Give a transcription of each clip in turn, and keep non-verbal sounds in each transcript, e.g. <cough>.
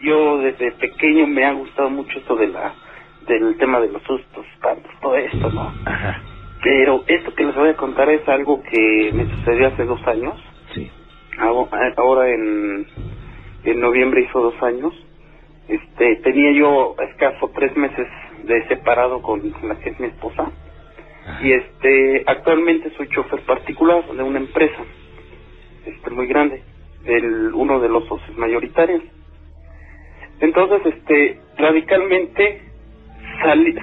yo desde pequeño me ha gustado mucho esto de la del tema de los sustos, espantos, todo esto, ¿no? Ajá. Pero esto que les voy a contar es algo que me sucedió hace dos años. Sí. Ahora en, en noviembre hizo dos años. Este, tenía yo escaso tres meses de separado con la que es mi esposa. Ajá. Y este, actualmente soy chofer particular de una empresa, este, muy grande, del uno de los socios mayoritarios. Entonces, este, radicalmente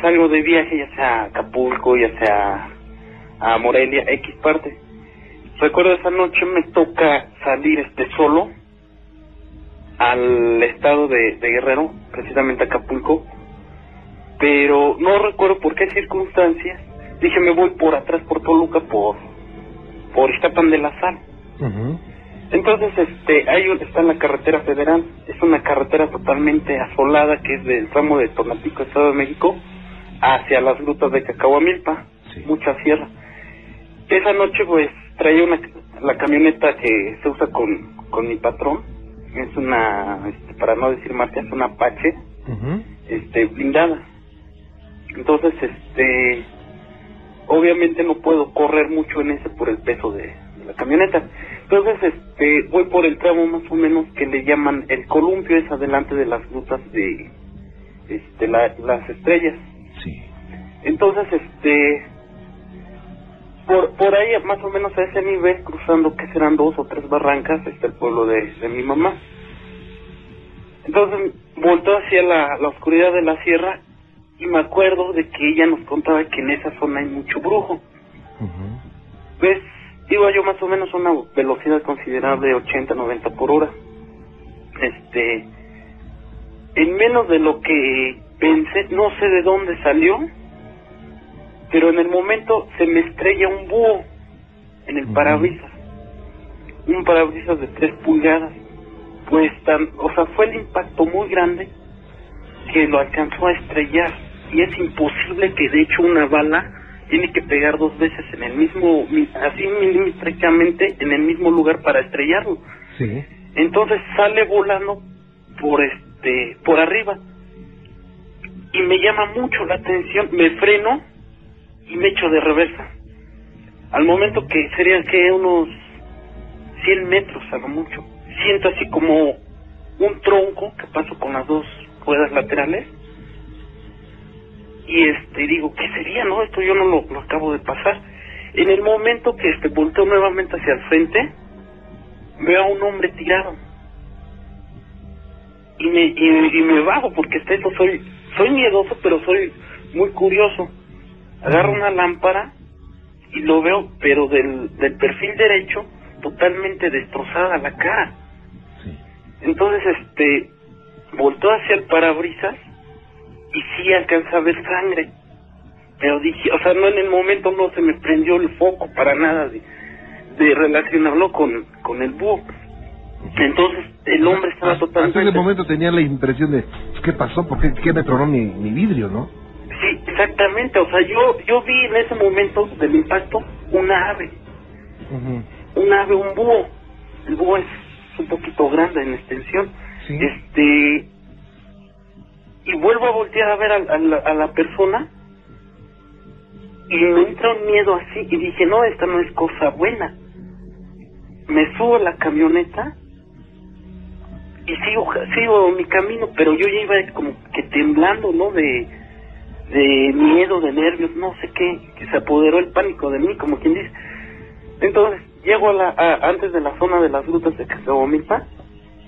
salgo de viaje, ya sea a Acapulco, ya sea a Morelia, X parte. Recuerdo esa noche me toca salir este solo al estado de, Guerrero, precisamente a Acapulco, pero no recuerdo por qué circunstancias. Dije me voy por atrás por Toluca por por de la Sal. Entonces, este, ahí está en la carretera federal. Es una carretera totalmente asolada que es del tramo de Tonapico, Estado de México, hacia las grutas de Cacahuamilpa, Sí. mucha sierra. Esa noche, pues, traía una, la camioneta que se usa con, con mi patrón. Es una, este, para no decir marca, es una Apache, este, blindada. Entonces, este, obviamente no puedo correr mucho en ese por el peso de la camioneta. Entonces, este, voy por el tramo más o menos que le llaman el columpio, es adelante de las rutas de, este, la- las estrellas. Sí. Entonces, este, por, por ahí más o menos a ese nivel, cruzando que serán dos o tres barrancas, está el pueblo de, de mi mamá. Entonces, voltó hacia la, la oscuridad de la sierra y me acuerdo de que ella nos contaba que en esa zona hay mucho brujo. Pues iba yo más o menos a una velocidad considerable, 80, 90 por hora. Este, en menos de lo que pensé, no sé de dónde salió, pero en el momento se me estrella un búho en el parabrisas. Un parabrisas de 3 pulgadas. Pues tan, o sea, fue el impacto muy grande que lo alcanzó a estrellar. Y es imposible que de hecho una bala tiene que pegar dos veces en el mismo, mi- así milimétricamente, en el mismo lugar para estrellarlo. Sí. Entonces sale volando por este, por arriba. Y me llama mucho la atención, me freno y me echo de reversa. Al momento que serían que unos 100 metros a lo mucho, siento así como un tronco que paso con las dos ruedas laterales y este digo qué sería no esto yo no lo, lo acabo de pasar. En el momento que este volteo nuevamente hacia el frente veo a un hombre tirado. Y me y, y me bajo porque eso soy soy miedoso pero soy muy curioso. Agarro una lámpara y lo veo pero del, del perfil derecho totalmente destrozada la cara. Sí. entonces este voltó hacia el parabrisas y sí alcanza a ver sangre pero dije o sea no en el momento no se me prendió el foco para nada de, de relacionarlo con con el búho entonces el hombre estaba Hasta- totalmente Hasta ese momento tenía la impresión de, ¿qué pasó? ¿Por qué, qué me tronó mi, mi vidrio, no? Sí, exactamente. O sea, yo yo vi en ese momento del impacto una ave, Ujú. un ave, un búho. El búho es un poquito grande en extensión. Sí. Este y vuelvo a voltear a ver a, a la, a la persona y me entra un miedo así y dije no esta no es cosa buena. Me subo a la camioneta y sigo sigo mi camino, pero yo ya iba como que temblando, ¿no? De de miedo, de nervios, no sé qué, que se apoderó el pánico de mí, como quien dice. Entonces, llego a la, a- antes de la zona de las grutas de Cacahuamilpa,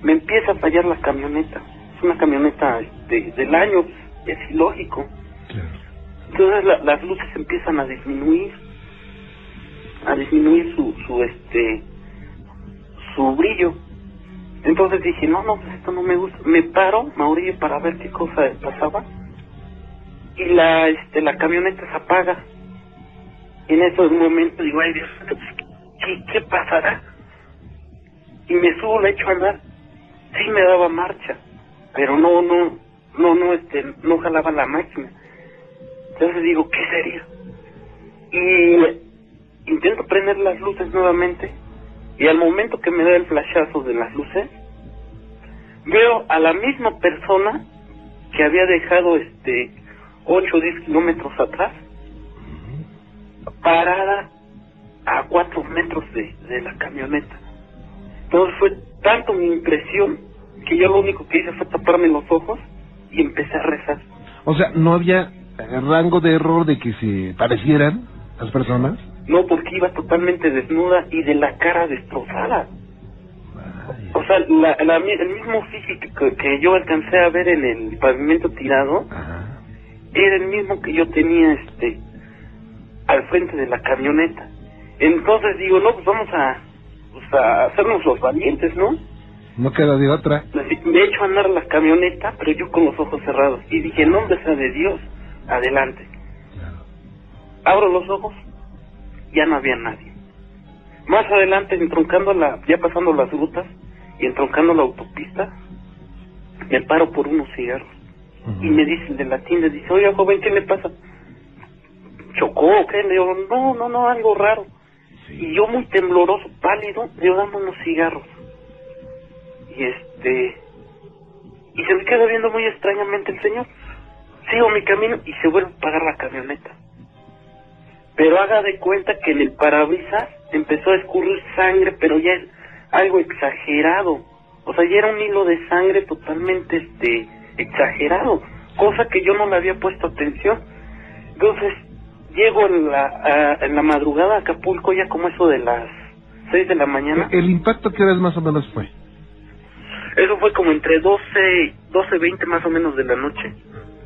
me empieza a fallar la camioneta. Es una camioneta este, del año, es ilógico. Claro. Entonces la- las luces empiezan a disminuir, a disminuir su, su este, su brillo. Entonces dije, no, no, pues esto no me gusta. Me paro, me orillo para ver qué cosa pasaba. Y la, este, la camioneta se apaga. Y en ese momento digo, ay Dios, ¿qué, qué pasará? Y me subo, la echo a andar. Sí me daba marcha, pero no, no, no, no, este, no jalaba la máquina. Entonces digo, ¿qué sería? Y intento prender las luces nuevamente y al momento que me da el flashazo de las luces, veo a la misma persona que había dejado este 8 o 10 kilómetros atrás, parada a 4 metros de, de la camioneta. Entonces fue tanto mi impresión que yo lo único que hice fue taparme los ojos y empecé a rezar. O sea, ¿no había rango de error de que se parecieran las personas? No, porque iba totalmente desnuda y de la cara destrozada. O sea, la, la el mismo físico que, que yo alcancé a ver en el pavimento tirado Ajá. era el mismo que yo tenía este al frente de la camioneta. Entonces digo, no, pues vamos a, pues a hacernos los valientes, ¿no? No queda de otra. De hecho, andar la camioneta, pero yo con los ojos cerrados. Y dije, en nombre sea de Dios, adelante. Claro. Abro los ojos, ya no había nadie. Más adelante, entroncando la, ya pasando las rutas y entroncando la autopista, me paro por unos cigarros. Y me dice el de la tienda, dice, oiga joven, ¿qué le pasa? ¿Chocó o qué? Le digo, no, no, no, algo raro. Y yo muy tembloroso, pálido, le digo, dame unos cigarros. Y este... Y se me queda viendo muy extrañamente el señor. Sigo mi camino y se vuelve a pagar la camioneta. Pero haga de cuenta que en el parabrisas empezó a escurrir sangre, pero ya es algo exagerado. O sea, ya era un hilo de sangre totalmente este exagerado, cosa que yo no le había puesto atención. Entonces, llego en la, a- en la madrugada a Acapulco ya como eso de las 6 de la mañana. ¿El impacto qué horas más o menos fue? Eso fue como entre 12, 12, 20 más o menos de la noche.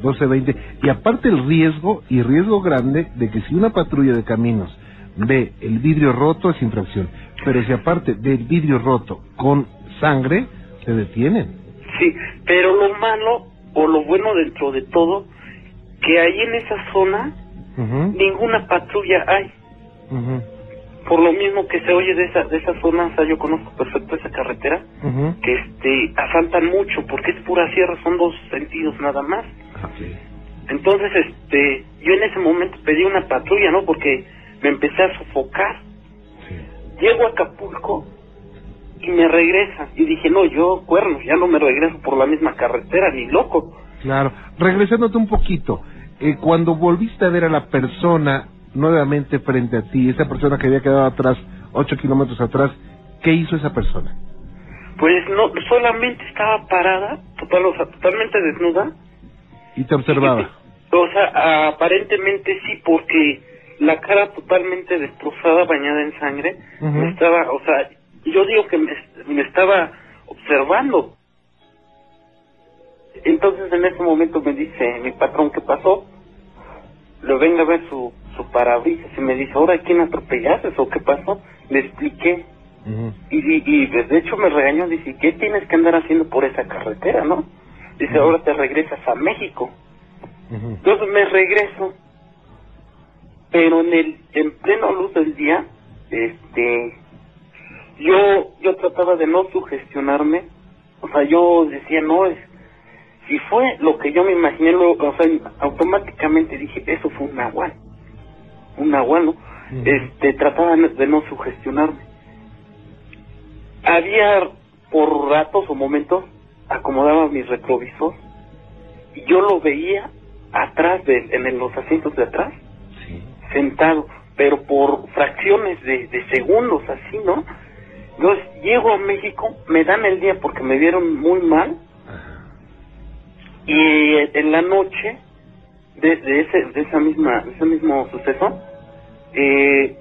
12, 20. Y aparte el riesgo, y riesgo grande, de que si una patrulla de caminos ve el vidrio roto es infracción. Pero si aparte ve el vidrio roto con sangre, se detienen. Sí, pero lo malo o lo bueno dentro de todo, que ahí en esa zona ninguna patrulla hay. ujú, Por lo mismo que se oye de esa, de esa zona, o sea, yo conozco perfecto esa carretera, que este, asaltan mucho, porque es pura sierra, son dos sentidos nada más. Entonces, este, yo en ese momento pedí una patrulla, ¿no? Porque me empecé a sofocar. Sí. Llego a Acapulco y me regresa. Y dije, no, yo, cuernos, ya no me regreso por la misma carretera, ni loco. Claro. Regresándote un poquito, eh, cuando volviste a ver a la persona nuevamente frente a ti, esa persona que había quedado atrás, ocho kilómetros atrás, ¿qué hizo esa persona? Pues no, solamente estaba parada, total, o sea, totalmente desnuda. Y te observaba. O sea, aparentemente sí, porque la cara totalmente destrozada, bañada en sangre, me estaba, o sea, yo digo que me, me estaba observando. Entonces en ese momento me dice mi patrón, ¿qué pasó? Le venga a ver su, su parabrisas y me dice, ¿ahora quién atropellaste o qué pasó? Le expliqué y, de hecho me regañó, dice, ¿qué tienes que andar haciendo por esa carretera, no? Dice, ahora te regresas a México. Entonces me regreso, pero en el en pleno luz del día, este, yo yo trataba de no sugestionarme, o sea, yo decía no es, si fue lo que yo me imaginé, lo, o sea, automáticamente dije eso fue un nahual, un nahual, ¿no? Ujú. Este, trataba de no sugestionarme. Había por ratos o momentos acomodaba mi retrovisor y yo lo veía atrás de, en los asientos de atrás Sí. sentado pero por fracciones de, de segundos así no entonces llego a México me dan el día porque me vieron muy mal Ajá. y en la noche de, de ese de esa misma de ese mismo suceso eh,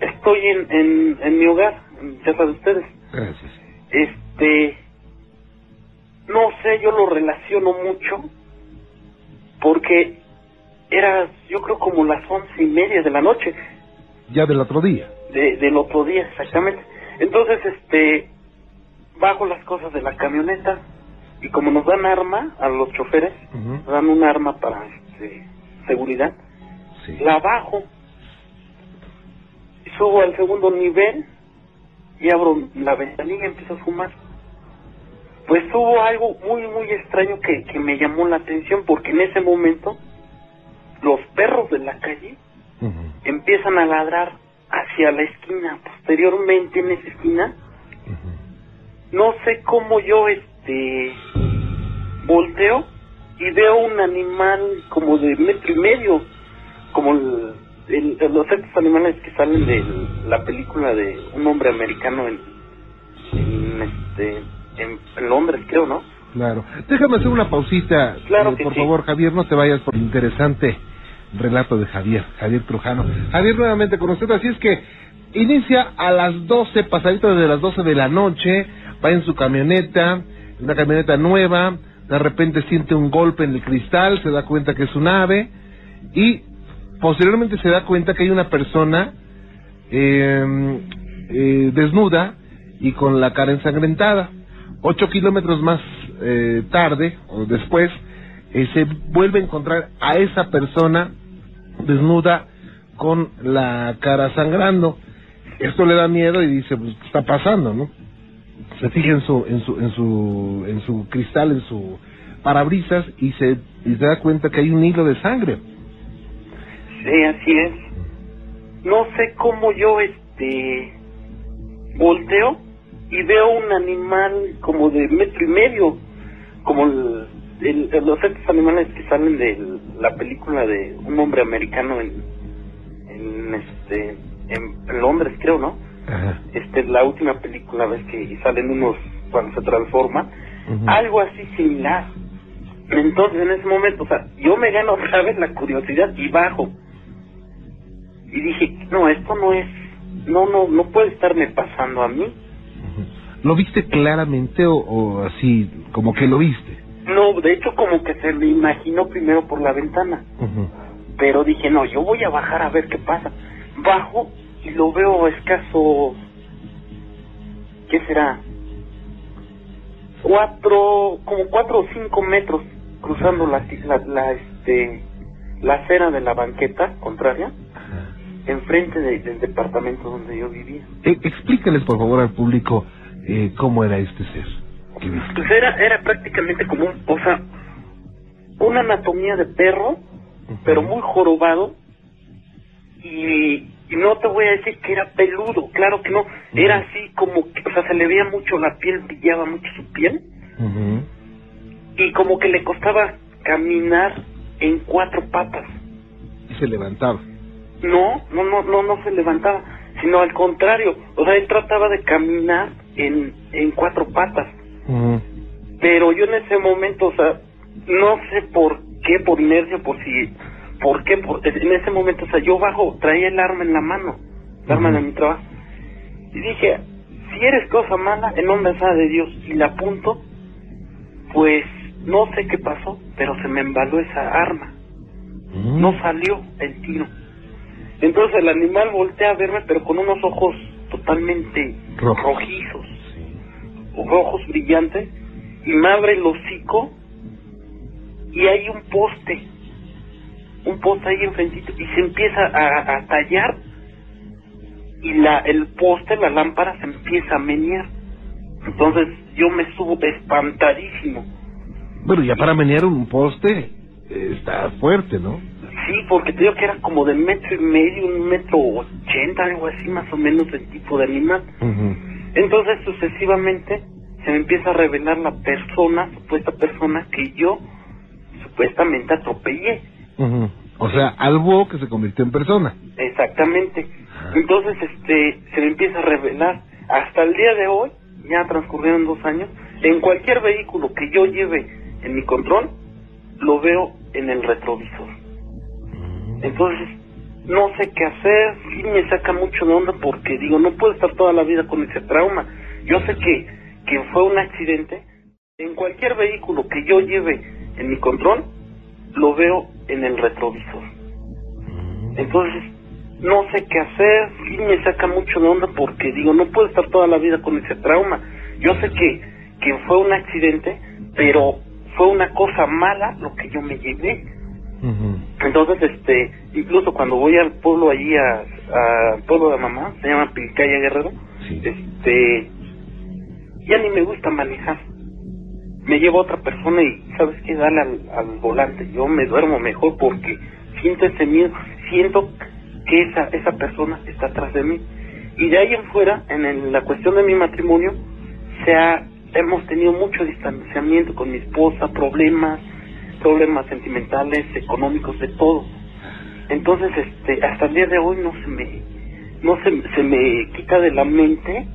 estoy en, en, en mi hogar en casa de ustedes Gracias. este no sé yo lo relaciono mucho porque era yo creo como las once y media de la noche Ya del otro día. de, del otro día exactamente entonces este bajo las cosas de la camioneta y como nos dan arma a los choferes nos dan un arma para este, seguridad Sí. la bajo subo al segundo nivel y abro la ventanilla y empiezo a fumar. Pues hubo algo muy, muy extraño que, que me llamó la atención porque en ese momento los perros de la calle empiezan a ladrar hacia la esquina. Posteriormente en esa esquina no sé cómo yo este volteo y veo un animal como de metro y medio, como el, el- los estos animales que salen de la película de un hombre americano en, en este en, en Londres creo, ¿no? Claro. Déjame hacer una pausita. Claro eh, que por sí. favor, Javier, no te vayas por el interesante relato de Javier, Javier Trujano. Javier nuevamente con usted, así es que inicia a las 12, pasaditas de las 12 de la noche, va en su camioneta, una camioneta nueva, de repente siente un golpe en el cristal, se da cuenta que es un ave y posteriormente se da cuenta que hay una persona eh, eh, desnuda y con la cara ensangrentada. Ocho kilómetros más eh, tarde o después eh, se vuelve a encontrar a esa persona desnuda con la cara sangrando. Esto le da miedo y dice, pues, ¿qué está pasando, no? Se fija en su, en su, en su, en su cristal, en su parabrisas y se, y se da cuenta que hay un hilo de sangre. Sí, así es. No sé cómo yo este volteo y veo un animal como de metro y medio, como el, el- los estos animales que salen de la película de un hombre americano en, en este en, Londres creo, ¿no? Ajá. Este la última película ves que salen unos cuando se transforma, algo así similar. Entonces en ese momento, o sea, yo me gano otra vez la curiosidad y bajo. Y dije, no, esto no es, no, no, no puede estarme pasando a mí. ¿Lo viste claramente o, o así, como que lo viste? No, de hecho como que se me imaginó primero por la ventana. Pero dije, no, yo voy a bajar a ver qué pasa. Bajo y lo veo a escaso, ¿qué será? Cuatro, como cuatro o cinco metros cruzando la, la, la, este, la acera de la banqueta contraria. Enfrente de- del departamento donde yo vivía. E- explícales, por favor, al público eh, cómo era este ser. Pues era, era prácticamente como un, o sea, una anatomía de perro, pero muy jorobado y, y no te voy a decir que era peludo, claro que no, era así como que, o sea, se le veía mucho la piel, brillaba mucho su piel y como que le costaba caminar en cuatro patas. Y se levantaba. No, no, no, no, no se levantaba, sino al contrario, o sea, él trataba de caminar en, en cuatro patas. Pero yo en ese momento, o sea, no sé por qué, por inercia, por si, por qué, por, en ese momento, o sea, yo bajo, traía el arma en la mano, el arma de mi trabajo, y dije, si eres cosa mala, en nombre de Dios, y la apunto, pues, no sé qué pasó, pero se me embaló esa arma, no salió el tiro. Entonces el animal voltea a verme, pero con unos ojos totalmente rojizos Sí. rojos brillantes y me abre el hocico y hay un poste, un poste ahí enfrentito y se empieza a, a tallar y la el poste, la lámpara se empieza a menear. Entonces yo me subo espantadísimo. Bueno, ya para menear un poste eh, está fuerte, ¿no? Sí, porque te digo que era como de metro y medio, un metro ochenta, algo así más o menos el tipo de animal. Entonces sucesivamente se me empieza a revelar la persona, supuesta persona que yo supuestamente atropellé. O sea, algo que se convirtió en persona. Exactamente. Entonces este se me empieza a revelar hasta el día de hoy, ya transcurrieron dos años, en cualquier vehículo que yo lleve en mi control, lo veo en el retrovisor. Entonces, no sé qué hacer, sí me saca mucho de onda porque digo, no puedo estar toda la vida con ese trauma. Yo sé que, que fue un accidente. En cualquier vehículo que yo lleve en mi control, lo veo en el retrovisor. Entonces, no sé qué hacer, sí me saca mucho de onda porque digo, no puedo estar toda la vida con ese trauma. Yo sé que, que fue un accidente, pero fue una cosa mala lo que yo me llevé. Entonces, este, incluso cuando voy al pueblo allí, a, a- al pueblo de mamá, se llama Pilcaya Guerrero, Sí. este, ya ni me gusta manejar. Me lleva otra persona y, ¿sabes qué? Dale al, al volante. Yo me duermo mejor porque siento ese miedo, siento que esa, esa persona está atrás de mí. Y de ahí en fuera, en el- la cuestión de mi matrimonio, se ha, hemos tenido mucho distanciamiento con mi esposa, problemas, problemas sentimentales, económicos, de todo. Entonces, este, hasta el día de hoy no se me, no se, se me quita de la mente,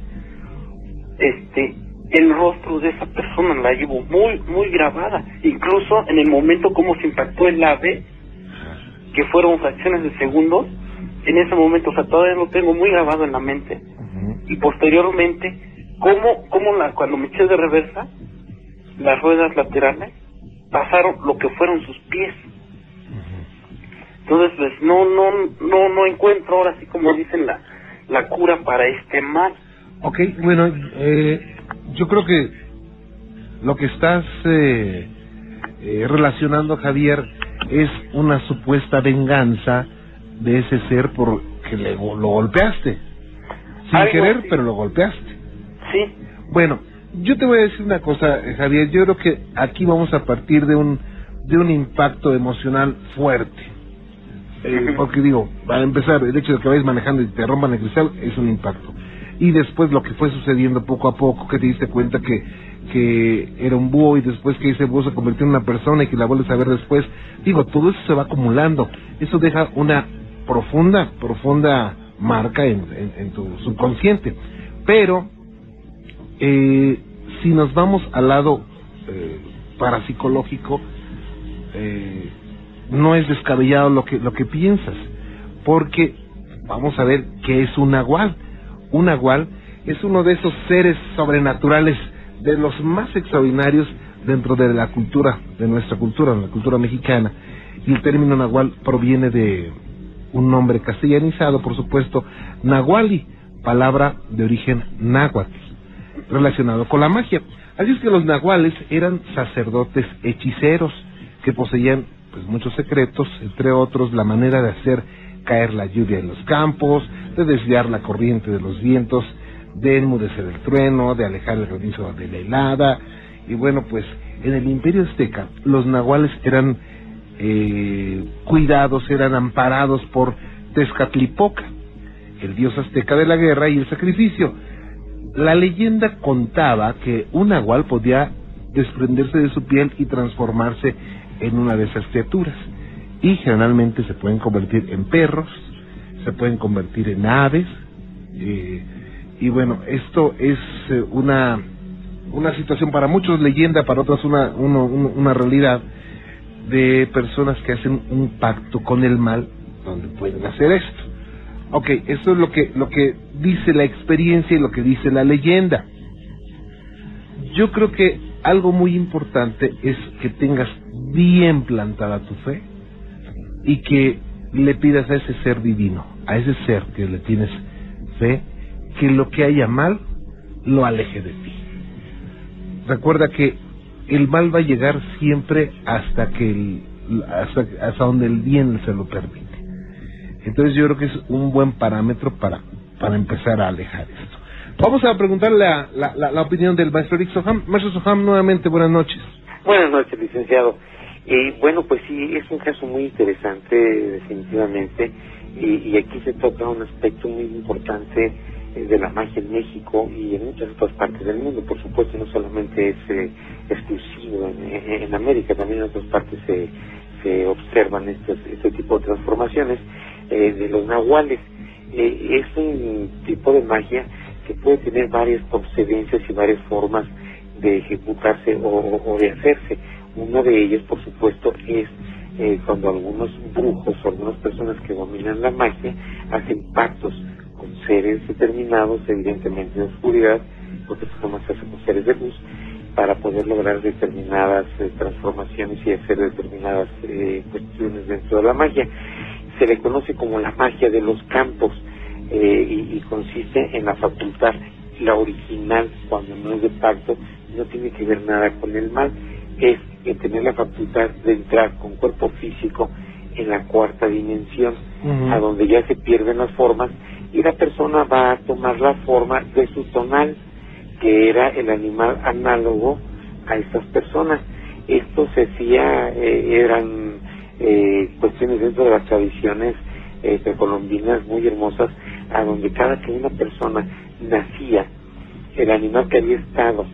este, el rostro de esa persona la llevo muy, muy grabada. Incluso en el momento como se impactó el ave, que fueron fracciones de segundos, en ese momento, o sea, todavía lo tengo muy grabado en la mente. Y posteriormente, como, como la, cuando me eché de reversa, las ruedas laterales pasaron lo que fueron sus pies. Entonces, pues no, no, no, no encuentro ahora, así como dicen, la, la cura para este mal. Ok, bueno, eh, yo creo que lo que estás eh, eh, relacionando, Javier, es una supuesta venganza de ese ser porque le, lo golpeaste. Sin querer, pero lo golpeaste. Sí. Bueno, yo te voy a decir una cosa, Javier. Yo creo que aquí vamos a partir de un de un impacto emocional fuerte. Eh, <laughs> porque digo, para empezar, el hecho de que vayas manejando y te rompan el cristal es un impacto y después lo que fue sucediendo poco a poco, que te diste cuenta que, que era un búho y después que ese búho se convirtió en una persona y que la vuelves a ver después, digo, todo eso se va acumulando, eso deja una profunda, profunda marca en, en, tu subconsciente, pero eh, si nos vamos al lado eh, parapsicológico, eh, no es descabellado lo que, lo que piensas, porque vamos a ver qué es un nahual un nahual es uno de esos seres sobrenaturales de los más extraordinarios dentro de la cultura, de nuestra cultura, la cultura mexicana. Y el término nahual proviene de un nombre castellanizado, por supuesto, nahuali, palabra de origen náhuatl, relacionado con la magia. Así es que los nahuales eran sacerdotes hechiceros que poseían pues muchos secretos, entre otros la manera de hacer caer la lluvia en los campos, de desviar la corriente de los vientos, de enmudecer el trueno, de alejar el granizo de la helada. Y bueno, pues en el imperio azteca los nahuales eran eh, cuidados, eran amparados por Tezcatlipoca, el dios azteca de la guerra y el sacrificio. La leyenda contaba que un nahual podía desprenderse de su piel y transformarse en una de esas criaturas y generalmente se pueden convertir en perros, se pueden convertir en aves, eh, y bueno, esto es eh, una, una situación para muchos leyenda, para otros una, una realidad de personas que hacen un pacto con el mal donde pueden hacer esto. Ok, eso es lo que, lo que dice la experiencia y lo que dice la leyenda. Yo creo que algo muy importante es que tengas bien plantada tu fe, y que le pidas a ese ser divino, a ese ser que le tienes fe, que lo que haya mal lo aleje de ti. Recuerda que el mal va a llegar siempre hasta que el, hasta, donde el bien se lo permite. Entonces yo creo que es un buen parámetro para, para empezar a alejar esto. Vamos a preguntarle la, la, opinión del maestro Eric Soham. Maestro Soham, nuevamente buenas noches. Buenas noches, licenciado. Y bueno, pues sí, es un caso muy interesante, definitivamente, y, aquí se toca un aspecto muy importante eh, de la magia en México y en muchas otras partes del mundo. Por supuesto, no solamente es eh, exclusivo en, América, también en otras partes se, se observan estos, este tipo de transformaciones eh, de los nahuales. es un tipo de magia que puede tener varias procedencias y varias formas de ejecutarse o de hacerse uno de ellos, por supuesto, es eh, cuando algunos brujos o algunas personas que dominan la magia hacen pactos con seres determinados, evidentemente de oscuridad, porque esto más se hace con seres de luz, para poder lograr determinadas eh, transformaciones y hacer determinadas eh, cuestiones dentro de la magia. Se le conoce como la magia de los campos y, y consiste en la facultad, la original, cuando no es de pacto, no tiene que ver nada con el mal, es tener la facultad de entrar con cuerpo físico en la cuarta dimensión, a donde ya se pierden las formas y la persona va a tomar la forma de su tonal, que era el animal análogo a estas personas. Esto se hacía, eh, eran eh, cuestiones dentro de las tradiciones eh, precolombinas muy hermosas, a donde cada que una persona nacía el animal que había estado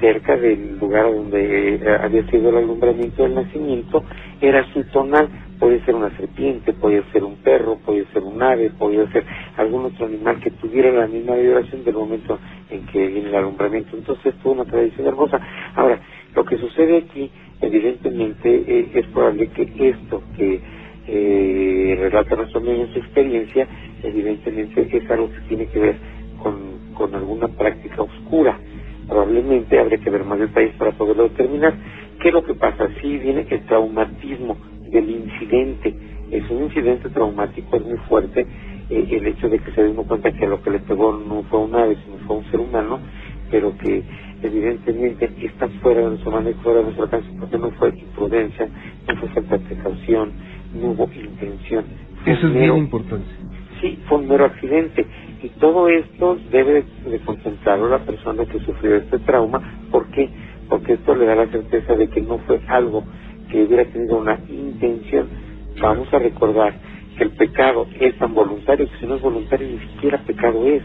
cerca del lugar donde eh, había sido el alumbramiento del nacimiento era su tonal. Puede ser una serpiente, puede ser un perro, puede ser un ave, puede ser algún otro animal que tuviera la misma vibración del momento en que viene el alumbramiento. Entonces, fue una tradición hermosa. Ahora, lo que sucede aquí, evidentemente, eh, es probable que esto que eh, relata nuestro amigo en su experiencia, evidentemente es algo que tiene que ver con, con alguna práctica oscura probablemente habría que ver más detalles para poderlo determinar. ¿Qué es lo que pasa? Sí viene el traumatismo del incidente. Es un incidente traumático, es muy fuerte eh, el hecho de que se den cuenta que lo que le pegó no fue un ave, sino fue un ser humano, pero que evidentemente está fuera de nuestro manejo, fuera de nuestro alcance, porque no fue imprudencia, no fue falta de precaución, no hubo intención. Eso es bien importante. Sí, fue un mero accidente y todo esto debe de contemplarlo la persona que sufrió este trauma. ¿Por qué? Porque esto le da la certeza de que no fue algo que hubiera tenido una intención. Vamos a recordar que el pecado es tan voluntario que si no es voluntario ni siquiera pecado es.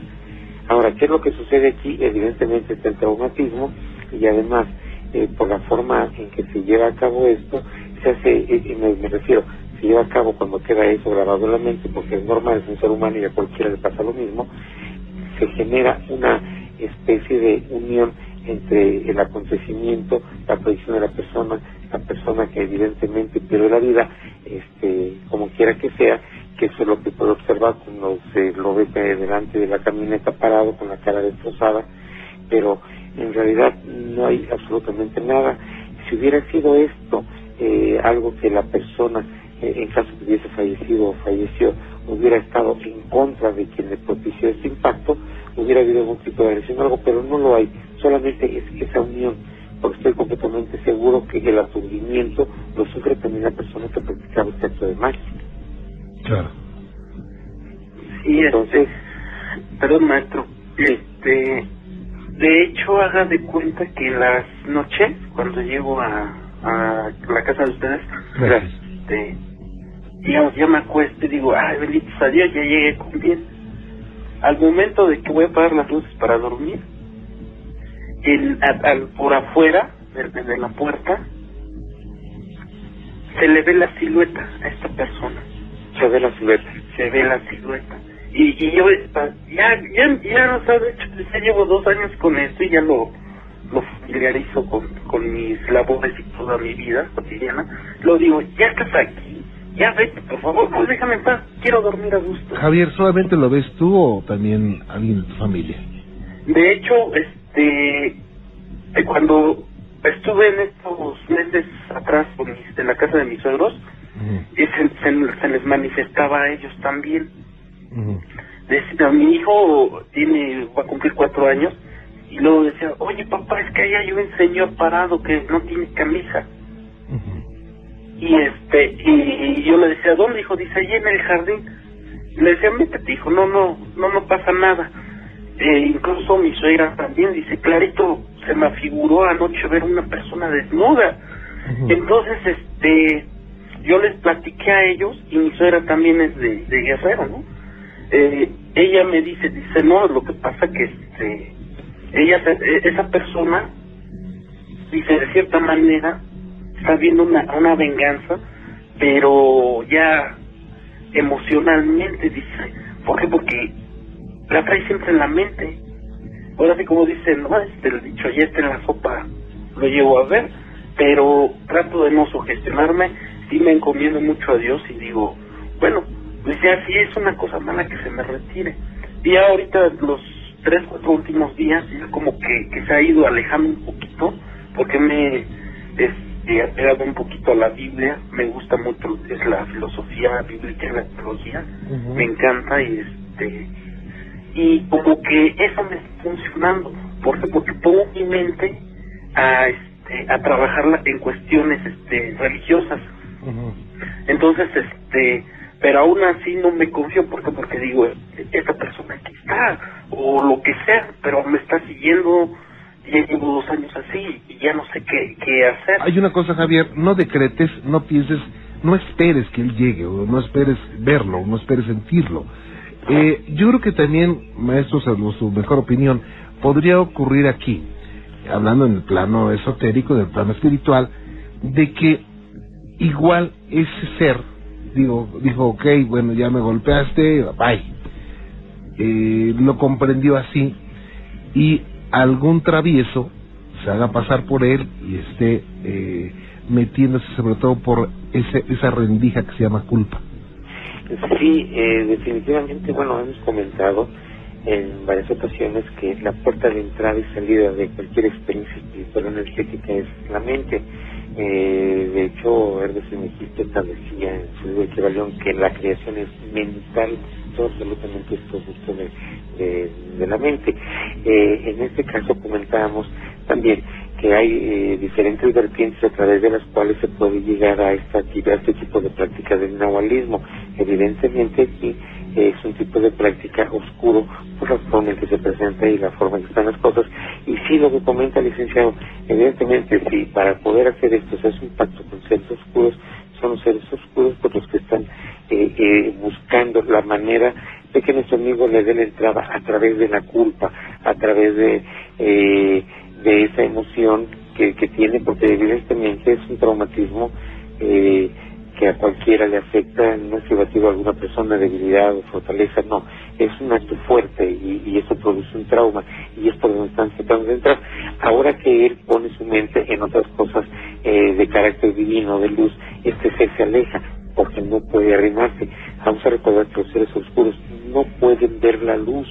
Ahora, ¿qué es lo que sucede aquí? Evidentemente es el traumatismo y además eh, por la forma en que se lleva a cabo esto, se hace, eh, me, me refiero, se lleva a cabo cuando queda eso grabado en la mente, porque es normal, es un ser humano y a cualquiera le pasa lo mismo, se genera una especie de unión entre el acontecimiento, la predicción de la persona, la persona que evidentemente pierde la vida, este, como quiera que sea, que eso es lo que puede observar cuando se lo ve delante de la camioneta parado con la cara destrozada, pero en realidad no hay absolutamente nada. Si hubiera sido esto eh, algo que la persona eh, en caso que hubiese fallecido o falleció, hubiera estado en contra de quien le propició este impacto, hubiera habido algún tipo de agresión o algo, pero no lo hay, solamente es esa unión, porque estoy completamente seguro que el aturdimiento lo sufre también la persona que practicaba este acto de magia. Claro. Sí, entonces, perdón maestro, este, de hecho haga de cuenta que las noches, cuando llego a, a la casa de ustedes, Gracias. este, ya, ya me acuesto y digo, ay, bendito sea Dios, ya llegué con bien. Al momento de que voy a apagar las luces para dormir, el, al, al- por afuera de, de la puerta, se le ve la silueta a esta persona. Se ve la silueta. Se ve la silueta. Y, y yo, esta- ya, ya, ya, o sea, de hecho, ya llevo dos años con esto y ya lo, lo familiarizo con, con mis labores y toda mi vida cotidiana. Lo digo, ya estás aquí, ya vete, por favor, pues déjame en paz, quiero dormir a gusto. Javier, ¿solamente lo ves tú o también alguien de tu familia? De hecho, este, eh, cuando estuve en estos meses atrás con mis- en la casa de mis suegros, y se, se- se les manifestaba a ellos también. Decía, mi hijo tiene, va a cumplir cuatro años, y luego decía, oye papá, es que ahí hay un señor parado que no tiene camisa. Y este, y, yo le decía, ¿dónde hijo? Dice, allí en el jardín. Le decía, métete hijo, no, no, no, no pasa nada. Eh, incluso mi suegra también dice, clarito, se me afiguró anoche ver una persona desnuda. Entonces, este, yo les platiqué a ellos, y mi suegra también es de, de Guerrero, ¿no? Eh, ella me dice, dice, no, lo que pasa que, este, ella, e- esa persona, dice, de cierta manera, está viendo una, una venganza, pero ya emocionalmente, dice, ¿por qué? Porque la trae siempre en la mente. Ahora sí como dicen, no, este, el dicho, ya está en la sopa, lo llevo a ver, pero trato de no sugestionarme, sí me encomiendo mucho a Dios y digo, bueno, pues ya si es una cosa mala que se me retire. Y ya ahorita los tres, cuatro últimos días, ya como que, que se ha ido alejando un poquito, porque me este, ha pegado un poquito a la Biblia, me gusta mucho es la filosofía bíblica y la teología, me encanta y este y como que eso me está funcionando ¿por qué? porque pongo mi mente a este a trabajarla en cuestiones este religiosas Entonces este pero aún así no me confío porque porque digo esta persona aquí está o lo que sea pero me está siguiendo ya llevo dos años así y ya no sé qué, hacer. Hay una cosa, Javier, no decretes, no pienses, no esperes que él llegue, o no esperes verlo, no esperes sentirlo. Eh, yo creo que también, maestros, a su mejor opinión, podría ocurrir aquí, hablando en el plano esotérico, en el plano espiritual, de que igual ese ser, digo, dijo, ok, bueno, ya me golpeaste, bye. Eh, lo comprendió así y algún travieso se haga pasar por él y esté eh, metiéndose sobre todo por ese, esa rendija que se llama culpa. Sí, eh, definitivamente, bueno, hemos comentado en varias ocasiones que la puerta de entrada y salida de cualquier experiencia espiritual energética es la mente. Eh, de hecho, Hermes Megisto establecía en su libro Equivalión que la creación es mental, todo absolutamente es producto de, de, la mente. Eh, en este caso comentábamos también que hay eh, diferentes vertientes a través de las cuales se puede llegar a esta a este tipo de práctica del nahualismo. Evidentemente sí es un tipo de práctica oscuro por la forma en que se presenta y la forma en que están las cosas. Y sí lo que comenta el licenciado, evidentemente sí, para poder hacer esto se hace un pacto con seres oscuros, son los seres oscuros por los que están eh, eh, buscando la manera de que nuestro amigo le dé la entrada a través de la culpa, a través de eh, de esa emoción que, que tiene, porque evidentemente es un traumatismo eh, que a cualquiera le afecta, no es privativo a alguna persona, debilidad o fortaleza, no, es un acto fuerte y, y eso produce un trauma y es por donde están tratando de entrar. Ahora que él pone su mente en otras cosas eh, de carácter divino, de luz, este ser se aleja porque no puede arrimarse. Vamos a recordar que los seres oscuros no pueden ver la luz,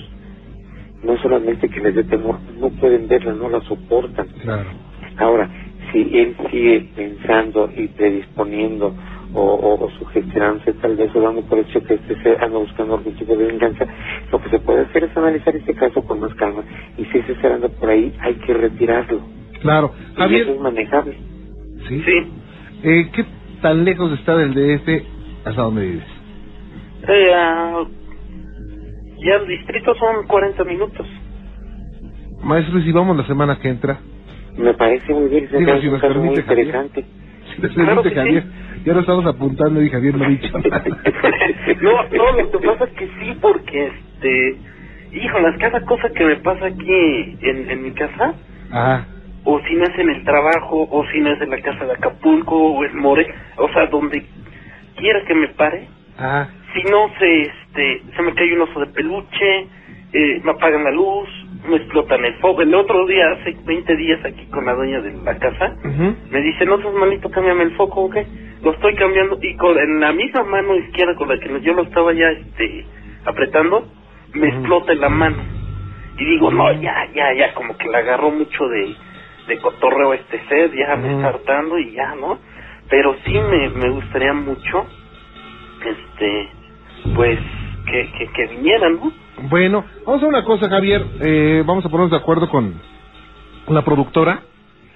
no solamente que les dé temor, no pueden verla, no la soportan. Claro. Ahora, si él sigue pensando y predisponiendo o, o, o sugestionándose tal vez o dando por hecho que este se anda buscando algún tipo de venganza, lo que se puede hacer es analizar este caso con más calma y si ese ser anda por ahí hay que retirarlo. Claro. Y Javier, eso es manejable. ¿sí? Sí. Eh, ¿Qué tan lejos está del DF hasta donde vives? Eh, ah, ya el distrito son 40 minutos. Maestro, ¿y si vamos la semana que entra? Me parece muy bien, es <laughs> si nos muy interesante. Si les Claro permite, Javier. sí. Ya lo estamos apuntando y Javier no ha dicho <laughs> no, no, lo que pasa es que sí, porque este. Híjolas, cada cosa que me pasa aquí en, en mi casa, Ah, o si no es en el trabajo, o si no es en la casa de Acapulco, o en More, o sea, donde quiera que me pare, ah, si no se, este, se me cae un oso de peluche, eh, me apagan la luz, me explotan el foco. El otro día, hace 20 días aquí con la dueña de la casa, me dice, no seas malito, cámbiame el foco, ¿ok? Lo estoy cambiando y con en la misma mano izquierda con la que yo lo estaba ya este apretando, me explota en la mano. Y digo, no, ya, ya, ya, como que le agarró mucho de, de cotorreo este sed, ya me Ujú. está hartando y ya, ¿no? Pero sí me, me gustaría mucho, este, pues, que, que, que vinieran, ¿no? Bueno, vamos a una cosa, Javier. Eh, vamos a ponernos de acuerdo con la productora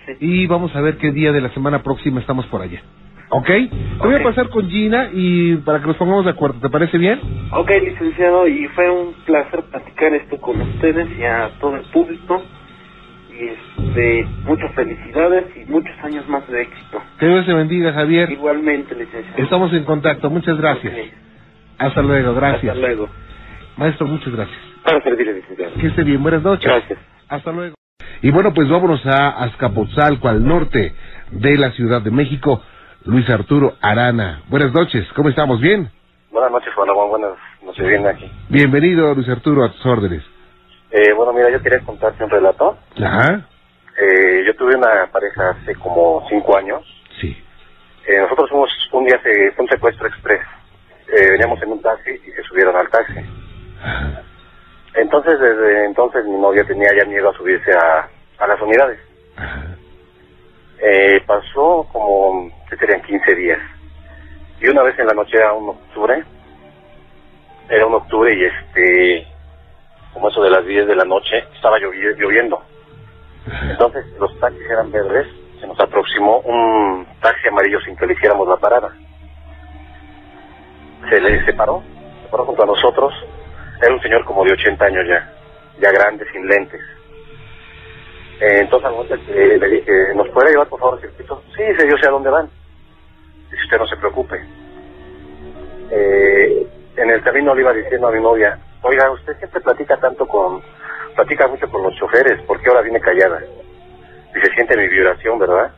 Sí. y vamos a ver qué día de la semana próxima estamos por allá. ¿Ok? Te voy a pasar con Gina y para que nos pongamos de acuerdo. ¿Te parece bien? Ok, licenciado, y fue un placer platicar esto con ustedes y a todo el público. Y este, muchas felicidades y muchos años más de éxito. Que Dios te bendiga, Javier. Igualmente, licenciado. Estamos en contacto. Muchas gracias. Ok, Hasta luego. Gracias. Hasta luego. Maestro, muchas gracias. Para servirle, licenciado. Que esté bien. Buenas noches. Gracias. Hasta luego. Y bueno, pues vámonos a Azcapotzalco, al norte de la Ciudad de México. Luis Arturo Arana. Buenas noches. ¿Cómo estamos? ¿Bien? Buenas noches, Juan Ramón. Buenas noches, bien aquí. Bienvenido, Luis Arturo, a tus órdenes. Eh, bueno, mira, yo quería contarte un relato. Ajá. Eh, yo tuve una pareja hace como cinco años. Sí. Eh, nosotros fuimos, un día se, fue un secuestro express. Eh, veníamos en un taxi y se subieron al taxi. Entonces, desde entonces mi novia tenía ya miedo a subirse a, a las unidades. Eh, pasó como, que serían 15 días. Y una vez en la noche era un octubre, era un octubre y este, como eso de las 10 de la noche, estaba llovi- lloviendo. Entonces los taxis eran verdes, se nos aproximó un taxi amarillo sin que le hiciéramos la parada. Se le separó, se paró junto a nosotros, era un señor como de 80 años ya, ya grande, sin lentes. Eh, entonces al momento le dije, ¿nos puede llevar por favor al circuito? Sí, dice, yo sé a dónde van. Dice, usted no se preocupe. Eh, en el camino le iba diciendo a mi novia, oiga, usted siempre platica tanto con, platica mucho con los choferes, ¿por qué ahora viene callada? Dice, siente mi vibración, ¿verdad?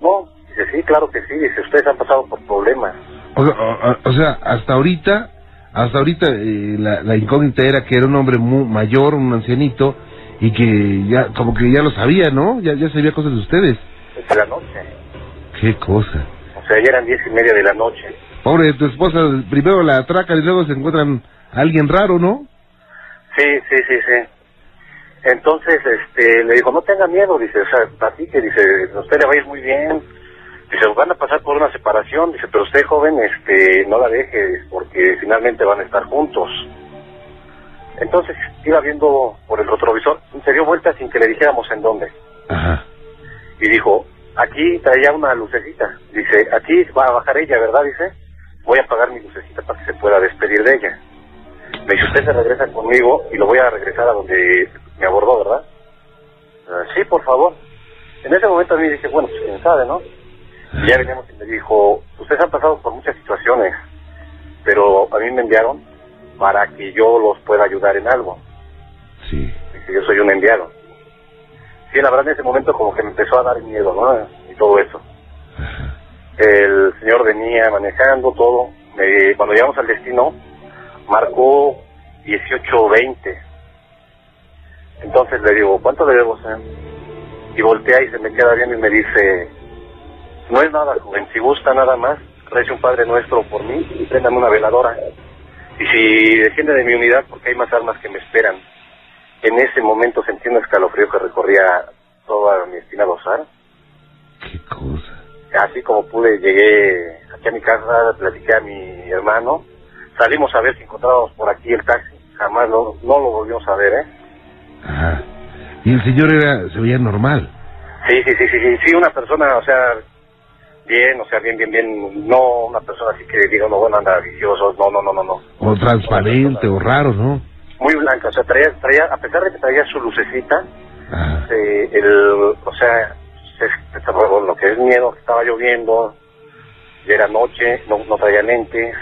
No, dice, sí, claro que sí, dice, ustedes han pasado por problemas. O, o- o sea, hasta ahorita, hasta ahorita eh, la, la incógnita era que era un hombre muy mayor, un ancianito, y que ya, como que ya lo sabía, ¿no? Ya, ya sabía cosas de ustedes. Desde la noche. Qué cosa. O sea, ya eran diez y media de la noche. Pobre tu esposa, primero la atracan y luego se encuentran a alguien raro, ¿no? Sí, sí, sí, sí. Entonces, este, le dijo, no tenga miedo, dice, o sea, platique, dice, a usted le va a ir muy bien. Dice, van a pasar por una separación, dice, pero usted joven, este, no la deje, porque finalmente van a estar juntos. Entonces, iba viendo por el retrovisor, se dio vuelta sin que le dijéramos en dónde. Ajá. Y dijo, aquí traía una lucecita. Dice, aquí va a bajar ella, ¿verdad? Dice, voy a apagar mi lucecita para que se pueda despedir de ella. Me dice, usted se regresa conmigo y lo voy a regresar a donde me abordó, ¿verdad? "Ah, sí, por favor. En ese momento a mí dije, bueno, pues quién sabe, ¿no? Y ya veníamos y me dijo, ustedes han pasado por muchas situaciones, pero a mí me enviaron para que yo los pueda ayudar en algo. Sí. Dice, yo soy un enviado. Sí, la verdad en ese momento como que me empezó a dar miedo, ¿no? Y todo eso. El señor venía manejando todo. Me- cuando llegamos al destino, marcó 18.20. Entonces le digo, ¿cuánto debo, señor? Y voltea y se me queda viendo y me dice, no es nada, joven, si gusta nada más, rece un Padre Nuestro por mí y préndame una veladora. Y si desciende de mi unidad, porque hay más armas que me esperan. En ese momento sentí un escalofrío que recorría toda mi espina dorsal. Qué cosa. Así como pude, llegué aquí a mi casa, platiqué a mi hermano. Salimos a ver si encontrábamos por aquí el taxi. Jamás no, no lo volvimos a ver, ¿eh? Ajá. Y el señor era, se veía normal. Sí, sí, sí, sí, sí, sí, una persona, o sea, bien, o sea, bien, bien, bien, no una persona así que diga, no, bueno, anda vicioso, no, no, no, no, no. O transparente, o raro, ¿no? Muy blanca, o sea, traía, traía, a pesar de que traía su lucecita, Ajá. eh, el, o sea, se- bueno, lo que es miedo, que estaba lloviendo, ya era noche, no, no traía lentes,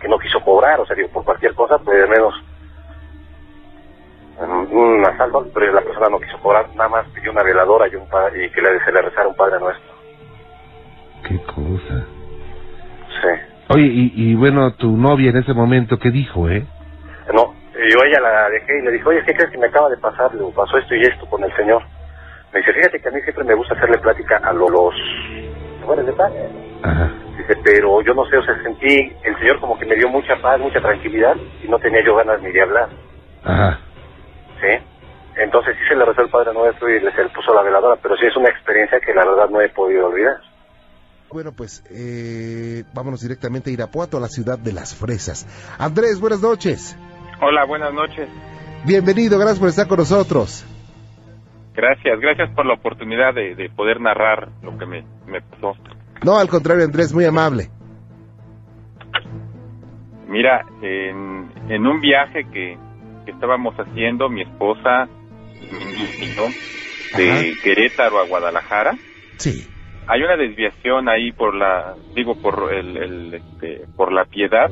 que no quiso cobrar, o sea, digo, por cualquier cosa, pues de menos mm, un asalto, pero la persona no quiso cobrar, nada más pidió una veladora y, un y que le, se le rezara un Padre Nuestro. Qué cosa. Sí. Oye, y, y bueno, tu novia en ese momento, ¿qué dijo, eh? No, yo a ella la dejé y le dije, oye, ¿qué crees que me acaba de pasar? Le digo, pasó esto y esto con el Señor. Me dice, fíjate que a mí siempre me gusta hacerle plática a lo- los jóvenes de paz. Ajá. Dice, pero yo no sé, o sea, sentí, el Señor como que me dio mucha paz, mucha tranquilidad y no tenía yo ganas ni de hablar, Ajá. ¿sí? Entonces sí se le rezó el Padre Nuestro y le, se le puso la veladora, pero sí es una experiencia que la verdad no he podido olvidar. Bueno, pues eh, vámonos directamente a Irapuato, a la ciudad de las fresas. Andrés, buenas noches. Hola, buenas noches. Bienvenido, gracias por estar con nosotros. Gracias, gracias por la oportunidad de, de poder narrar lo que me, me pasó. No, al contrario, Andrés, muy amable. Mira, en, en un viaje que, que estábamos haciendo, mi esposa y yo, de Ajá. Querétaro a Guadalajara, Sí. Hay una desviación ahí por la, digo, por el, el, este, por la piedad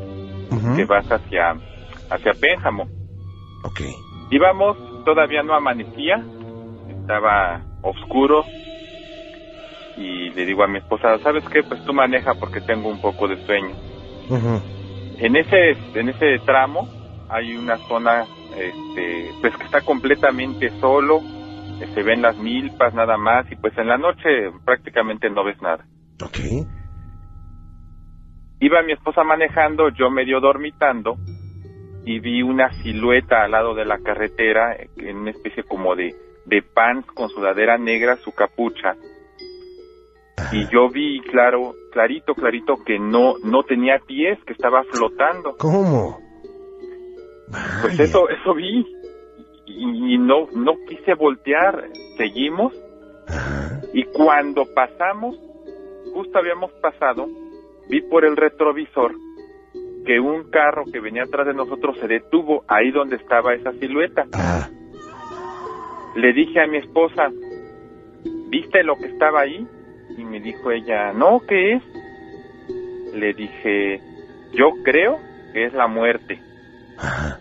que vas hacia, hacia Pénjamo. Ok. Íbamos, todavía no amanecía, estaba oscuro y le digo a mi esposa, ¿sabes qué? Pues tú maneja porque tengo un poco de sueño. En ese, en ese tramo hay una zona, este, pues que está completamente solo, se ven las milpas nada más y pues en la noche prácticamente no ves nada. Ok. Iba mi esposa manejando, yo medio dormitando y vi una silueta al lado de la carretera en una especie como de, de pants con sudadera negra, su capucha. Y yo vi claro, clarito, clarito que no, no tenía pies, que estaba flotando. ¿Cómo? Pues eso, eso vi. Y, y no, no quise voltear. Seguimos. Ajá. Y cuando pasamos, justo habíamos pasado, vi por el retrovisor que un carro que venía atrás de nosotros se detuvo ahí donde estaba esa silueta. Ah, Le dije a mi esposa, ¿viste lo que estaba ahí? Y me dijo ella, no, ¿qué es? Le dije, yo creo que es la muerte. Ajá.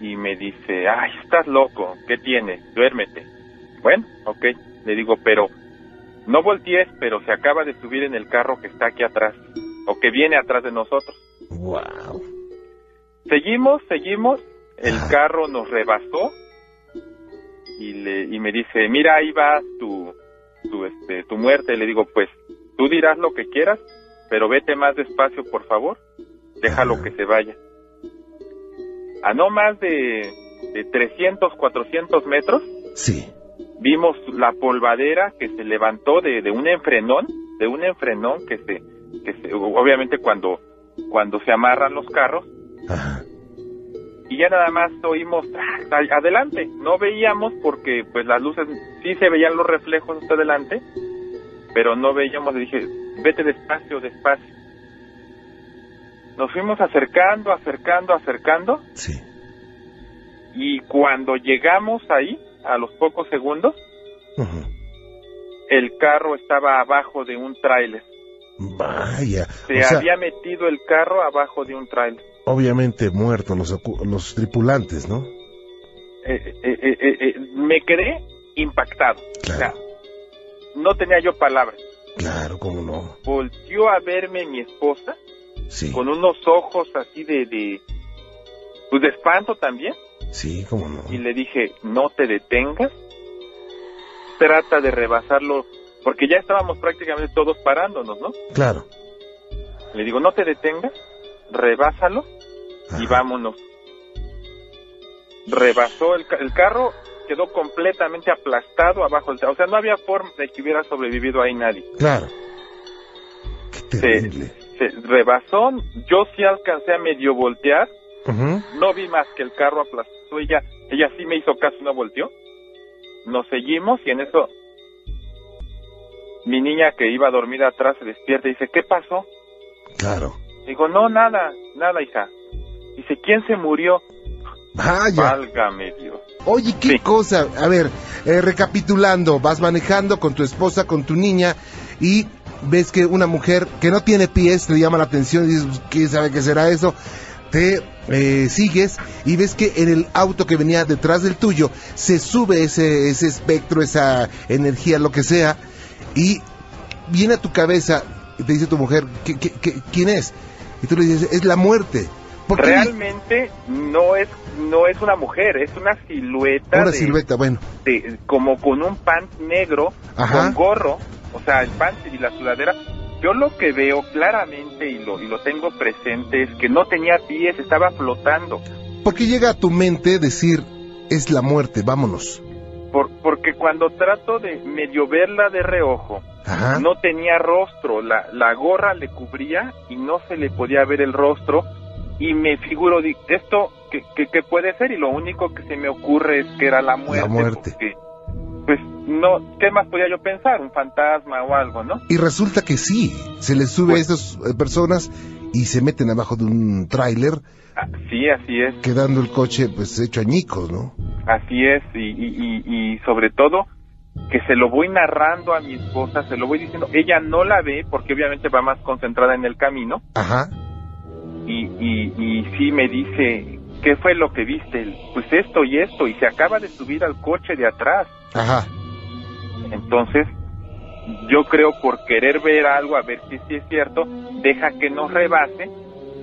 Y me dice, ay, estás loco, ¿qué tienes? Duérmete. Bueno, ok, le digo, pero no voltees, pero se acaba de subir en el carro que está aquí atrás, o que viene atrás de nosotros. Wow. Seguimos, seguimos, el Ajá. carro nos rebasó y, le, y me dice, mira, ahí va tu, tu, este, tu muerte. Le digo, pues tú dirás lo que quieras, pero vete más despacio, por favor, déjalo Ajá. que se vaya. A no más de, de 300, 400 metros, Sí. vimos la polvadera que se levantó de, de un enfrenón, de un enfrenón que se, que se, obviamente cuando, cuando se amarran los carros, Ajá. y ya nada más oímos "Ah, adelante, no veíamos porque pues las luces sí se veían los reflejos hasta adelante, pero no veíamos, le dije, vete despacio, despacio. Nos fuimos acercando, acercando, acercando Sí. y cuando llegamos ahí, a los pocos segundos, el carro estaba abajo de un tráiler. Vaya. Se o sea, había metido el carro abajo de un tráiler. obviamente muertos los, los tripulantes, ¿no? Eh, eh, eh, me quedé impactado. Claro. O sea, no tenía yo palabras. Claro, cómo no. Volteó a verme mi esposa Sí. con unos ojos así de, de, pues de espanto también. Sí, cómo no. Y le dije, no te detengas, trata de rebasarlo, porque ya estábamos prácticamente todos parándonos, ¿no? Claro. Le digo, no te detengas, rebásalo y vámonos. Rebasó el, el carro, quedó completamente aplastado abajo del... O sea, no había forma de que hubiera sobrevivido ahí nadie. Claro. Qué terrible. se rebasó, yo sí alcancé a medio voltear, no vi más que el carro aplastó, ella, ella sí me hizo caso y no volteó. Nos seguimos y en eso mi niña que iba a dormir atrás se despierta y dice, ¿qué pasó? Claro. Digo, no, nada, nada, hija. Dice, ¿quién se murió? Vaya. Válgame Dios. Oye, qué Sí. cosa. A ver, eh, recapitulando, vas manejando con tu esposa, con tu niña y ves que una mujer que no tiene pies te llama la atención y dices, ¿quién sabe qué será eso? Te eh, sigues y ves que en el auto que venía detrás del tuyo se sube ese, ese espectro, esa energía, lo que sea, y viene a tu cabeza y te dice tu mujer, ¿qué, qué- qué- quién es? Y tú le dices, es la muerte. Realmente no es no es una mujer, es una silueta, Una de, silueta, bueno. de- como con un pant negro, Ajá. con gorro, o sea, el pant y la sudadera. Yo lo que veo claramente y lo, y lo tengo presente es que no tenía pies, estaba flotando. ¿Por qué llega a tu mente decir, es la muerte, vámonos? Por, porque cuando trato de medio verla de reojo, Ajá. no tenía rostro, la, la gorra le cubría y no se le podía ver el rostro y me figuro, esto que, que, que puede ser y lo único que se me ocurre es que era la muerte. muerte. porque, pues no, ¿qué más podía yo pensar? Un fantasma o algo, ¿no? Y resulta que sí, se les sube Pues- a estas eh, personas y se meten abajo de un tráiler, Ah, Sí, así es, quedando el coche pues hecho añicos, ¿no? así es y, y, y, y sobre todo que se lo voy narrando a mi esposa, se lo voy diciendo, ella no la ve porque obviamente va más concentrada en el camino Ajá. y, y, y sí me dice, ¿qué fue lo que viste? Pues esto y esto, y se acaba de subir al coche de atrás. Ajá. Entonces, yo creo por querer ver algo, a ver si sí es cierto, deja que nos rebase,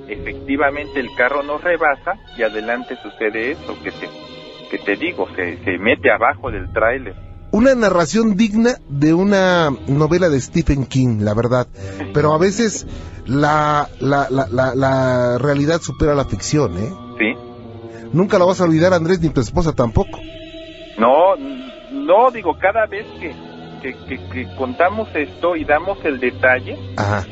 efectivamente el carro nos rebasa y adelante sucede eso, que te, que te digo, se, se mete abajo del tráiler. Una narración digna de una novela de Stephen King, la verdad. Pero a veces la, la, la, la, la realidad supera la ficción, ¿eh? ¿Sí? Nunca lo vas a olvidar, Andrés, ni tu esposa tampoco. No, no, digo, cada vez que, que, que, que contamos esto y damos el detalle, Ajá,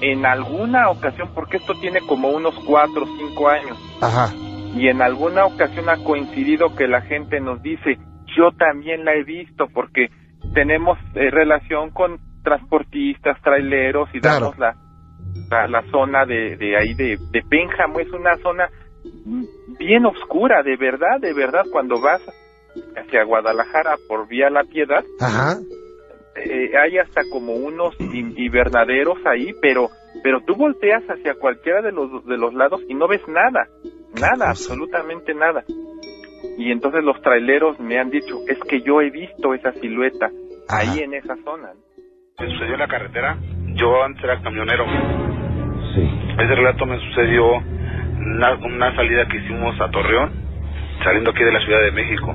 en alguna ocasión, porque esto tiene como unos cuatro o cinco años, ajá. y en alguna ocasión ha coincidido que la gente nos dice, yo también la he visto, porque tenemos eh, relación con transportistas, traileros, y Claro. damos la, la, la zona de, de ahí de, de Pénjamo, es una zona bien oscura, de verdad, de verdad, cuando vas hacia Guadalajara por vía La Piedad, Ajá. eh, hay hasta como unos invernaderos ahí, pero pero tú volteas hacia cualquiera de los de los lados y no ves nada, nada, absolutamente nada. Y entonces los traileros me han dicho, es que yo he visto esa silueta ahí en esa zona. Me sucedió en la carretera, yo antes era camionero. Sí. Ese relato me sucedió una, una salida que hicimos a Torreón, saliendo aquí de la Ciudad de México.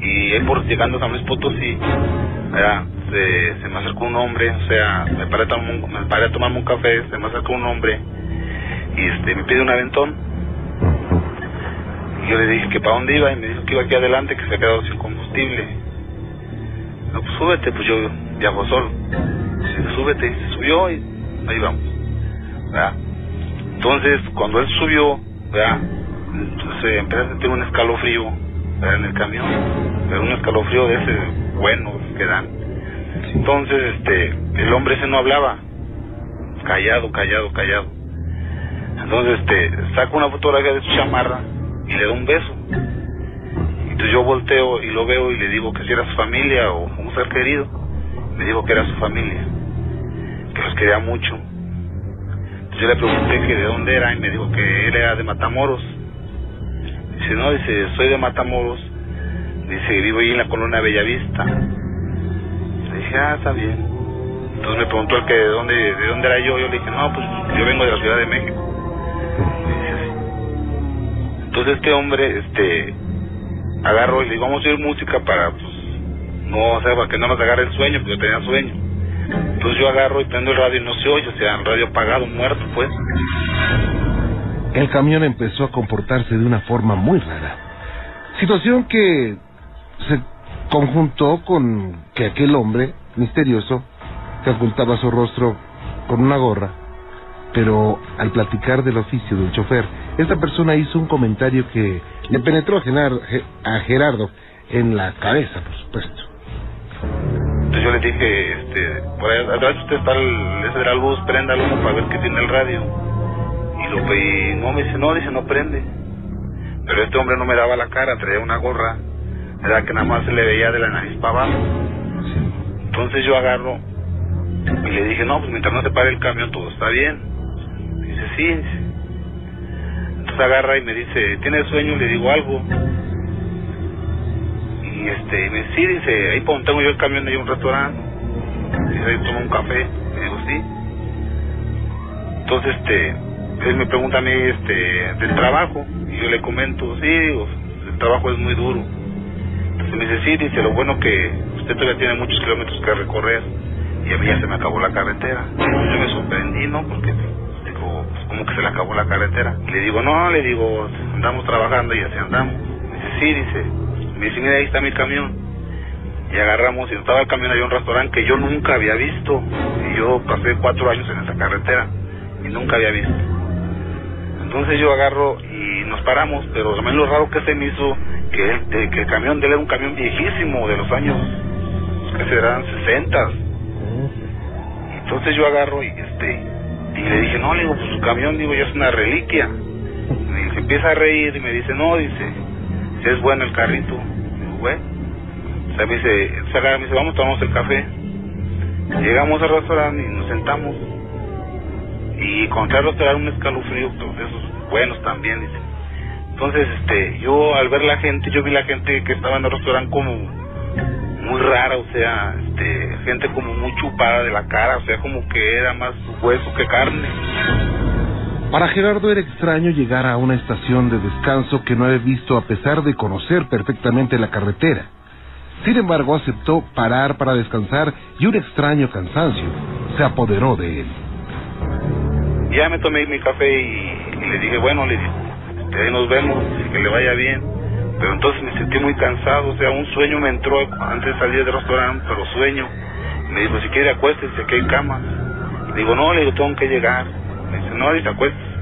Y él llegando a San Luis Potosí, se, se me acercó un hombre, o sea, me paré, a me paré a tomarme un café, se me acercó un hombre y este me pide un aventón. Y yo le dije que para dónde iba y me dijo que iba aquí adelante, que se ha quedado sin combustible. No, pues súbete, pues yo viajo solo. Dice, súbete, y se subió y ahí vamos. Entonces, cuando él subió, ¿verdad? Entonces empecé a sentir un escalofrío ¿verdad? en el camión, pero un escalofrío de ese bueno que dan. Entonces, este, el hombre ese no hablaba, callado, callado, callado. Entonces, este, saca una fotografía de su chamarra y le da un beso. Entonces yo volteo y lo veo y le digo que si era su familia o un ser querido. Me dijo que era su familia, que los quería mucho. Yo le pregunté que de dónde era y me dijo que él era de Matamoros. Dice, no, dice, soy de Matamoros. Dice, vivo ahí en la colonia Bellavista. Le dije, ah, está bien. Entonces me preguntó el que de dónde, de dónde era yo. Yo le dije, no, pues yo vengo de la Ciudad de México. Dice. Entonces este hombre, este, agarro y le digo, vamos a oír música para, pues, no, o sea, para que no nos agarre el sueño, porque yo tenía sueño. Entonces yo agarro y prendo el radio y no se oye, o sea, el radio apagado, muerto, pues. El camión empezó a comportarse de una forma muy rara. Situación que se conjuntó con que aquel hombre misterioso que ocultaba su rostro con una gorra, pero al platicar del oficio del chofer, esta persona hizo un comentario que le penetró a, Gerardo en la cabeza, por supuesto. Entonces yo le dije, este, por ahí atrás usted está el, ese de la luz, préndalo para ver qué tiene el radio. Y lo y no me dice, no, dice, no prende. Pero este hombre no me daba la cara, traía una gorra, era que nada más se le veía de la nariz para abajo. Entonces yo agarro y le dije, no, pues mientras no se pare el camión todo está bien. Dice, sí. Entonces agarra y me dice, ¿tienes sueño? Le digo algo. Y este, me dice, sí, dice, ahí por donde tengo yo el camión hay un restaurante. Dice, ahí tomo un café. Le digo, sí. Entonces, este, él me pregunta a mí, este, del trabajo. Y yo le comento, sí, digo, el trabajo es muy duro. Entonces me dice, sí, dice, lo bueno que usted todavía tiene muchos kilómetros que recorrer. Y a mí ya se me acabó la carretera. Yo me sorprendí, ¿no? Porque, digo, pues, ¿cómo que se le acabó la carretera? Y le digo, no, le digo, andamos trabajando y así andamos. Me dice, sí, dice, me dice, mira, ahí está mi camión. Y agarramos, y estaba el camión, había un restaurante que yo nunca había visto. Y yo pasé cuatro años en esa carretera y nunca había visto. Entonces yo agarro y nos paramos, pero también lo raro que se me hizo que el, que el camión de él era un camión viejísimo de los años que serán 60. Entonces yo agarro y este y le dije, no, le digo, pues su camión, digo, ya es una reliquia. Y se empieza a reír y me dice, no, dice, es bueno el carrito. Bueno. O sea, me dice, agarra, me dice, vamos, tomamos el café. Llegamos al restaurante y nos sentamos. Y contra el restaurante un escalofrío, de esos buenos también, dice. Entonces, este, yo al ver la gente, yo vi la gente que estaba en el restaurante como muy rara, o sea, este, gente como muy chupada de la cara, o sea, como que era más hueso que carne. Para Gerardo era extraño llegar a una estación de descanso que no había visto a pesar de conocer perfectamente la carretera. Sin embargo, aceptó parar para descansar y un extraño cansancio se apoderó de él. Ya me tomé mi café y, y le dije, bueno, le dije, nos vemos, que le vaya bien. Pero entonces me sentí muy cansado, o sea, un sueño me entró antes de salir del restaurante, pero sueño. Me dijo, si quiere acuéstese, aquí hay camas. Digo, no, le digo, tengo que llegar. No, dice, acuéstese.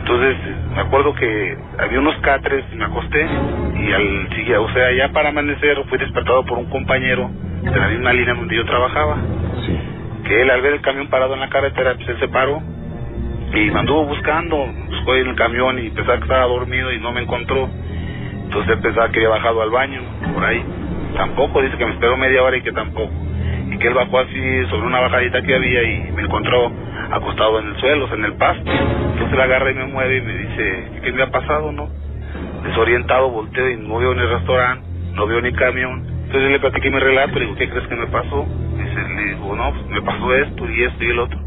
Entonces, me acuerdo que había unos catres y me acosté y al siguiente, o sea, ya para amanecer fui despertado por un compañero de la misma línea donde yo trabajaba. Que él al ver el camión parado en la carretera, pues él se paró y me anduvo buscando, buscó en el camión y pensaba que estaba dormido y no me encontró. Entonces pensaba que había bajado al baño, por ahí. Tampoco, dice que me esperó media hora y que tampoco. Y que él bajó así sobre una bajadita que había y me encontró acostado en el suelo, o en el pasto. Entonces la agarra y me mueve y me dice, ¿qué me ha pasado, no? Desorientado, volteo y no veo ni restaurante, no veo ni camión. Entonces le platiqué mi relato, le digo, ¿qué crees que me pasó? Dice, le digo, no, pues me pasó esto y esto y el otro.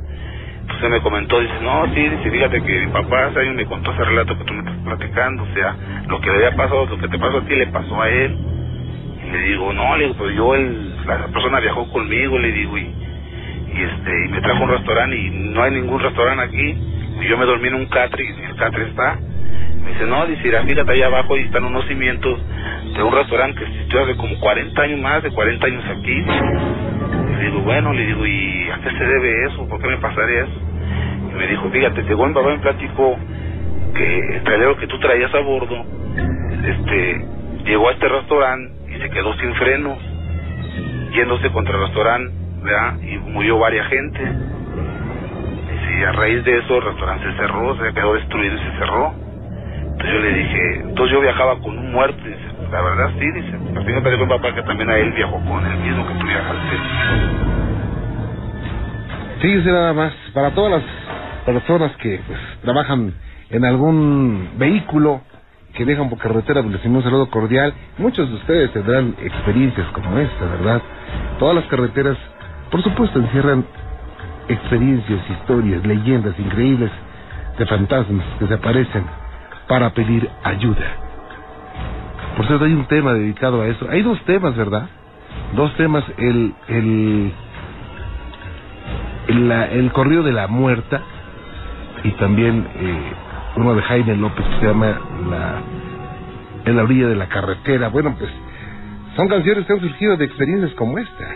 Entonces me comentó, dice, no, sí, dice, fíjate que mi papá hace años me contó ese relato que tú me estás platicando, o sea, lo que le había pasado, lo que te pasó a ti le pasó a él. Y le digo, no, le digo, pues yo, el, la persona viajó conmigo, le digo, y, y este, y me trajo un restaurante y no hay ningún restaurante aquí, y yo me dormí en un catre y el catre está. Me dice, no, dice, "Mira, fíjate allá abajo y están unos cimientos de un restaurante que existió hace como 40 años más, de 40 años aquí. Le digo, bueno, le digo, ¿y a qué se debe eso? ¿Por qué me pasaría eso? Y me dijo, fíjate, según mi papá me platicó que el trailero que tú traías a bordo, este, llegó a este restaurante y se quedó sin frenos, yéndose contra el restaurante, Y murió varias gente. Y a raíz de eso el restaurante se cerró, se quedó destruido y se cerró. Entonces yo le dije, entonces yo viajaba con un muerto, dice, la verdad sí, dice, así me platicó mi papá que también a él viajó con el mismo que tú viajaste. Fíjese nada más, para todas las personas que pues, trabajan en algún vehículo que dejan por carretera, pues les decimos un saludo cordial. Muchos de ustedes tendrán experiencias como esta, ¿verdad? Todas las carreteras, por supuesto, encierran experiencias, historias, leyendas increíbles de fantasmas que se aparecen para pedir ayuda. Por cierto, hay un tema dedicado a eso. Hay dos temas, ¿verdad? Dos temas, el, el, el, la- el corrido de la muerta y también eh, uno de Jaime López que se llama la, En la orilla de la carretera. Bueno, pues son canciones que han surgido de experiencias como esta.